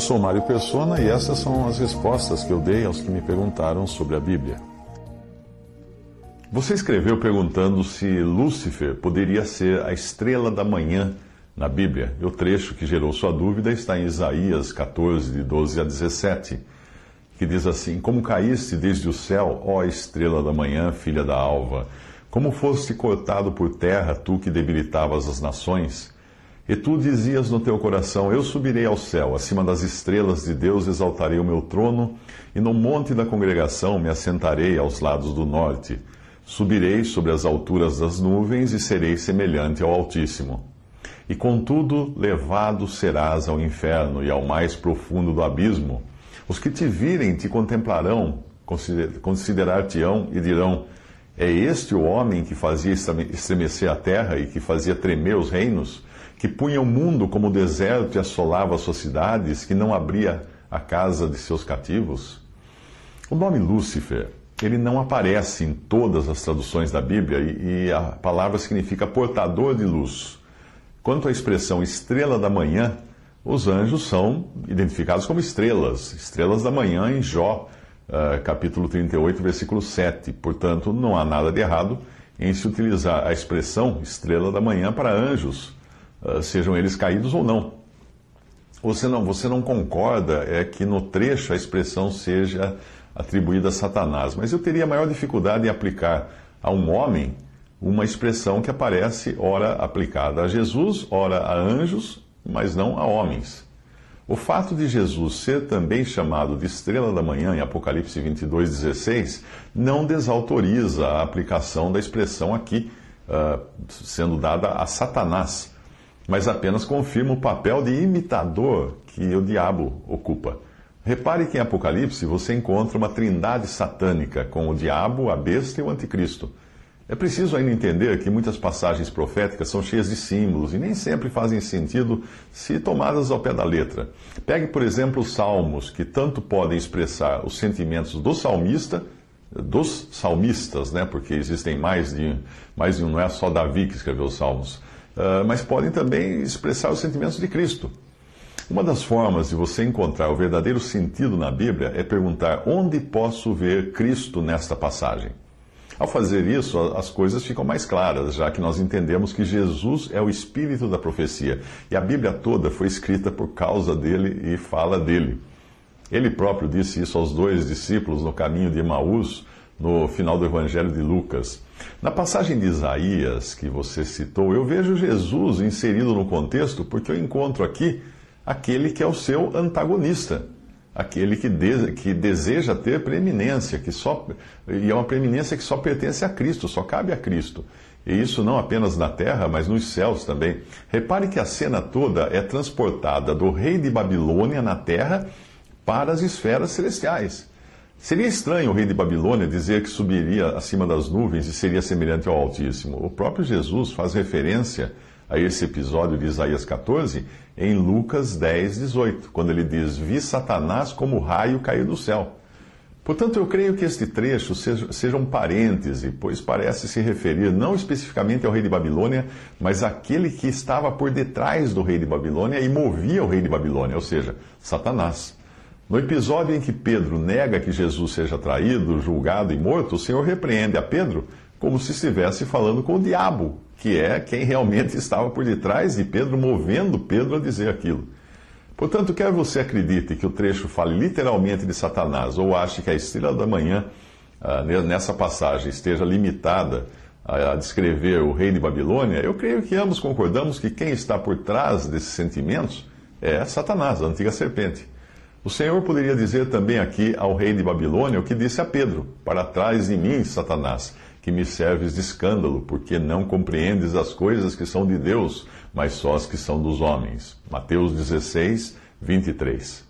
Eu sou Mário Persona e essas são as respostas que eu dei aos que me perguntaram sobre a Bíblia. Você escreveu perguntando se Lúcifer poderia ser a estrela da manhã na Bíblia. E o trecho que gerou sua dúvida está em Isaías 14, de 12 a 17, que diz assim: Como caíste desde o céu, ó estrela da manhã, filha da alva, como foste cortado por terra, tu que debilitavas as nações. E tu dizias no teu coração: Eu subirei ao céu, acima das estrelas de Deus exaltarei o meu trono, e no monte da congregação me assentarei aos lados do norte. Subirei sobre as alturas das nuvens e serei semelhante ao Altíssimo. E contudo, levado serás ao inferno e ao mais profundo do abismo. Os que te virem te contemplarão, considerar-te-ão e dirão: É este o homem que fazia estremecer a terra e que fazia tremer os reinos? Que punha o mundo como deserto e assolava as suas cidades, que não abria a casa de seus cativos? O nome Lúcifer, ele não aparece em todas as traduções da Bíblia e, e a palavra significa portador de luz. Quanto à expressão estrela da manhã, os anjos são identificados como estrelas, estrelas da manhã em Jó, uh, capítulo 38, versículo 7. Portanto, não há nada de errado em se utilizar a expressão estrela da manhã para anjos sejam eles caídos ou não. Você não, você não concorda é que no trecho a expressão seja atribuída a Satanás, mas eu teria maior dificuldade em aplicar a um homem uma expressão que aparece ora aplicada a Jesus, ora a anjos, mas não a homens. O fato de Jesus ser também chamado de estrela da manhã em Apocalipse 22,16 não desautoriza a aplicação da expressão aqui, uh, sendo dada a Satanás mas apenas confirma o papel de imitador que o diabo ocupa. Repare que em Apocalipse você encontra uma trindade satânica com o diabo, a besta e o anticristo. É preciso ainda entender que muitas passagens proféticas são cheias de símbolos e nem sempre fazem sentido se tomadas ao pé da letra. Pegue, por exemplo, os salmos, que tanto podem expressar os sentimentos do salmista, dos salmistas, né? porque existem mais de, mais de um, não é só Davi que escreveu os salmos mas podem também expressar os sentimentos de Cristo. Uma das formas de você encontrar o verdadeiro sentido na Bíblia é perguntar onde posso ver Cristo nesta passagem. Ao fazer isso, as coisas ficam mais claras, já que nós entendemos que Jesus é o espírito da profecia e a Bíblia toda foi escrita por causa dele e fala dele. Ele próprio disse isso aos dois discípulos no caminho de Emaús, no final do Evangelho de Lucas. Na passagem de Isaías que você citou, eu vejo Jesus inserido no contexto porque eu encontro aqui aquele que é o seu antagonista, aquele que, de, que deseja ter preeminência, que só, e é uma preeminência que só pertence a Cristo, só cabe a Cristo. E isso não apenas na terra, mas nos céus também. Repare que a cena toda é transportada do rei de Babilônia na terra para as esferas celestiais. Seria estranho o rei de Babilônia dizer que subiria acima das nuvens e seria semelhante ao Altíssimo. O próprio Jesus faz referência a esse episódio de Isaías 14 em Lucas 10, 18, quando ele diz: Vi Satanás como raio cair do céu. Portanto, eu creio que este trecho seja, seja um parêntese, pois parece se referir não especificamente ao rei de Babilônia, mas àquele que estava por detrás do rei de Babilônia e movia o rei de Babilônia, ou seja, Satanás. No episódio em que Pedro nega que Jesus seja traído, julgado e morto, o Senhor repreende a Pedro como se estivesse falando com o diabo, que é quem realmente estava por detrás de Pedro, movendo Pedro a dizer aquilo. Portanto, quer você acredite que o trecho fale literalmente de Satanás, ou ache que a estrela da manhã, ah, nessa passagem, esteja limitada a descrever o rei de Babilônia, eu creio que ambos concordamos que quem está por trás desses sentimentos é Satanás, a antiga serpente. O Senhor poderia dizer também aqui ao rei de Babilônia o que disse a Pedro: Para trás de mim, Satanás. que me serves de escândalo, porque não compreendes as coisas que são de Deus, mas só as que são dos homens. Mateus 16, 23.